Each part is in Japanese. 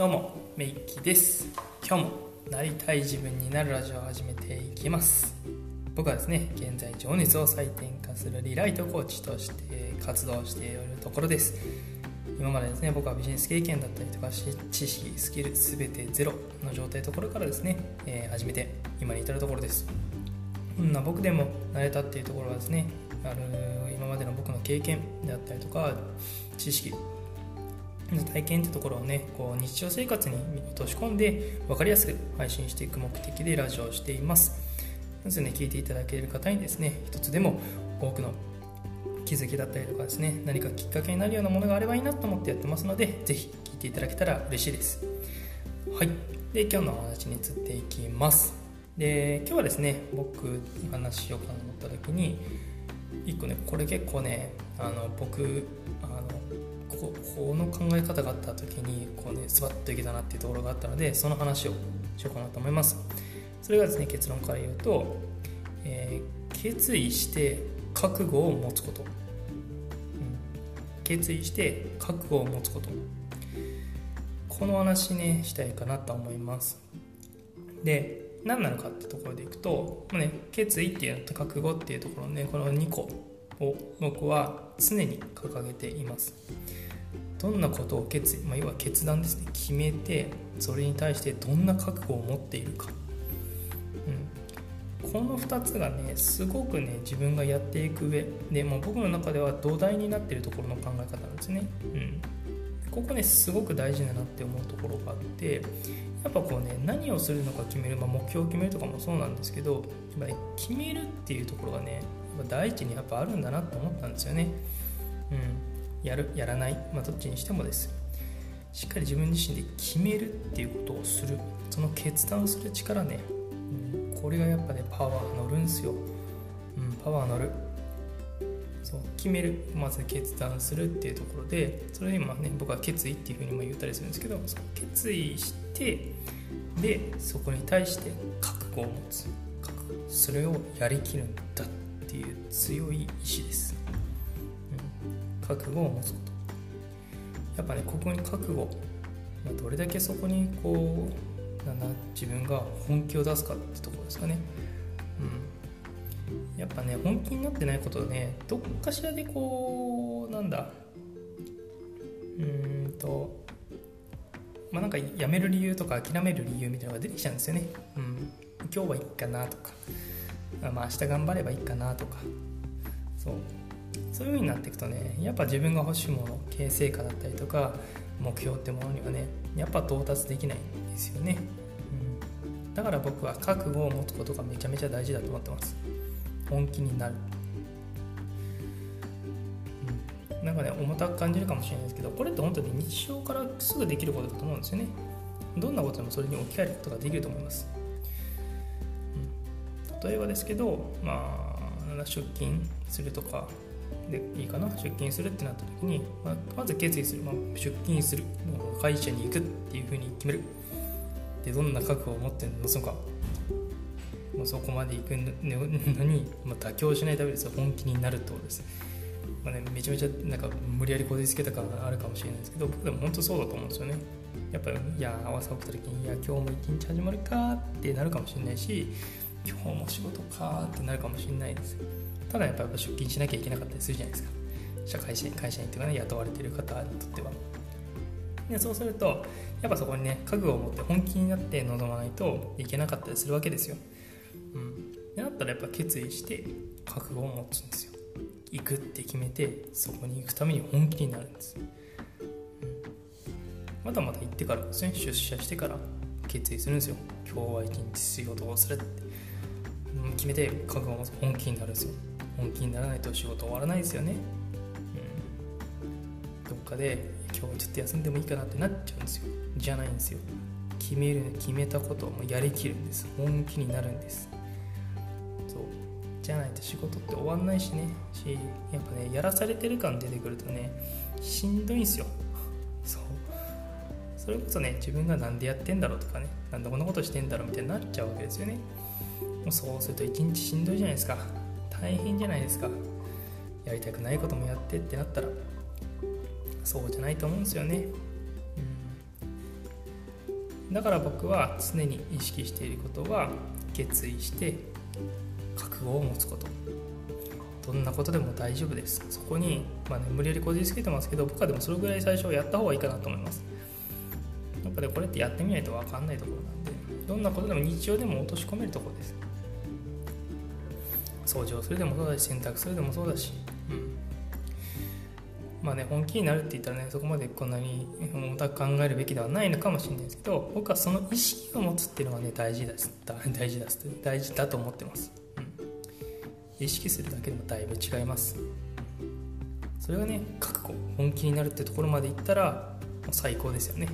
どうもメイキです。今日もなりたい自分になるラジオを始めていきます。僕はですね現在情熱を再転化するリライトコーチとして活動しているところです。今までですね僕はビジネス経験だったりとか知識スキル全てゼロの状態ところからですね、えー、始めて今に至るところです。こんな僕でもなれたっていうところはですねある今までの僕の経験であったりとか知識体験ってところをねこう日常生活に落とし込んで分かりやすく配信していく目的でラジオをしています。まずね聞いていただける方にですね一つでも多くの気づきだったりとかですね何かきっかけになるようなものがあればいいなと思ってやってますので是非聞いていただけたら嬉しいです。はい。で今日のお話に移っていきます。で今日はですね僕話しようかなと思った時に1個ねこれ結構ねあの僕あこの考え方があった時にこうねスバッといけたなっていうところがあったのでその話をしようかなと思います。それがですね結論から言うと、えー、決意して覚悟を持つこと、うん、決意して覚悟を持つこと。この話ねしたいかなと思います。で何なのかってところでいくと、まあね、決意っていうのと覚悟っていうところねこの2個を僕は常に掲げています。どんなことを決意、まあ、要は決断ですね。決めてそれに対してどんな覚悟を持っているか、うん、この2つがねすごくね自分がやっていく上で、まあ、僕の中では土台になってるところの考え方なんですね、うん、ここねすごく大事だなって思うところがあってやっぱこうね何をするのか決める、まあ、目標を決めるとかもそうなんですけどやっぱ、ね、決めるっていうところがね第一にやっぱあるんだなと思ったんですよね。うん。やるやらない、まあ、どっちにしてもです。しっかり自分自身で決めるっていうことをする。その決断する力ね、うん、これがやっぱねパワー乗るんすよ、うん、パワー乗る。そう決める。まず決断するっていうところでそれにもね僕は決意っていうふうにも言ったりするんですけどその決意してでそこに対して覚悟を持つ。覚悟それをやりきるんだっていう強い意志です、覚悟を持つこと。やっぱねここに覚悟、まあ、どれだけそこにこうなんだ自分が本気を出すかってところですかね。うん。やっぱね本気になってないことねどっかしらでこうなんだうーんとまあなんかやめる理由とか諦める理由みたいなのが出てきちゃうんですよね。うん。今日はいいかなとかまあ明日頑張ればいいかなとか。そう。そういう風になっていくとねやっぱ自分が欲しいもの形成化だったりとか目標ってものにはねやっぱ到達できないんですよね、うん、だから僕は覚悟を持つことがめちゃめちゃ大事だと思ってます。本気になる、うん、なんかね重たく感じるかもしれないですけどこれって本当に日常からすぐできることだと思うんですよね。どんなことでもそれに置き換えることができると思います、うん、例えばですけどまあ出勤するとかでいいかな？出勤するってなった時に、まあ、まず決意する、まあ、出勤する。会社に行くっていうふうに決める。でどんな覚悟を持ってるのか。もうそこまで行くのに、まあ、妥協しないためです。本気になるってことです、まあね、めちゃめちゃなんか無理やりこじつけた感があるかもしれないですけど僕でも本当そうだと思うんですよね。やっぱいや朝起きた時にいや今日も一日始まるかってなるかもしれないし今日も仕事かってなるかもしれないです。ただやっぱ出勤しなきゃいけなかったりするじゃないですか。社会人会社員というかね雇われてる方にとってはでそうするとやっぱそこにね覚悟を持って本気になって臨まないといけなかったりするわけですよ。うん。でなったらやっぱ決意して覚悟を持つんですよ。行くって決めてそこに行くために本気になるんです、うん、まだまだ行ってからですね。出社してから決意するんですよ。今日は一日仕事をするって、うん、決めて覚悟を持つ本気になるんですよ。本気にならないと仕事終わらないですよね、うん、どっかで今日ちょっと休んでもいいかなってなっちゃうんですよ。じゃないんですよ。決める決めたことをもうやりきるんです。本気になるんです。そう。じゃないと仕事って終わんないしね。しやっぱねやらされてる感出てくるとねしんどいんすよ。そう。それこそね自分が何でやってんだろうとかねなんでこんなことしてんだろうみたいになっちゃうわけですよね。もうそうすると一日しんどいじゃないですか。大変じゃないですか。やりたくないこともやってってなったらそうじゃないと思うんですよね。うん。だから僕は常に意識していることは決意して覚悟を持つこと。どんなことでも大丈夫です。そこに、まあね、無理やりこじつけてますけど僕はでもそれぐらい最初やった方がいいかなと思います。やっぱりこれってやってみないと分かんないところなんでどんなことでも日常でも落とし込めるところです。掃除をするでもそうだし洗濯するでもそうだし、うん、まあね本気になるって言ったらねそこまでこんなに重たく考えるべきではないのかもしれないですけど僕はその意識を持つっていうのがね大事です。大事です。大事だと思ってます、うん、意識するだけでもだいぶ違います。それがね覚悟本気になるってところまでいったらもう最高ですよね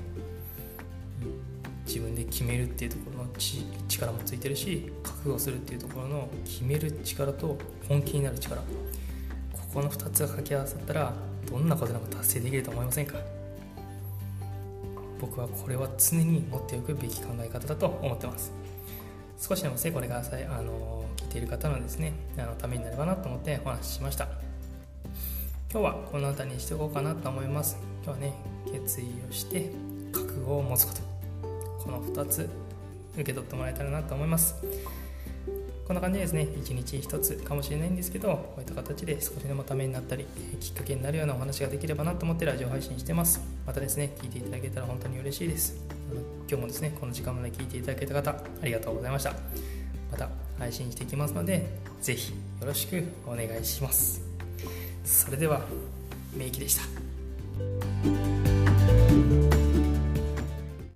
自分で決めるっていうところの力もついてるし覚悟するっていうところの決める力と本気になる力。ここの2つが掛け合わさったらどんなことでも達成できると思いませんか？僕はこれは常に持っておくべき考え方だと思ってます。少しでもですねこれがあの聞いている方のですねあのためになればなと思ってお話ししました。今日はこの辺りにしておこうかなと思います。今日はね決意をして覚悟を持つこと。この2つ受け取ってもらえたらなと思います。こんな感じですね1日1つかもしれないんですけどこういった形で少しでもためになったりきっかけになるようなお話ができればなと思ってラジオ配信してます。またですね聞いていただけたら本当に嬉しいです。今日もですねこの時間まで聞いていただけた方ありがとうございました。また配信していきますので是非よろしくお願いします。それではメイキでした。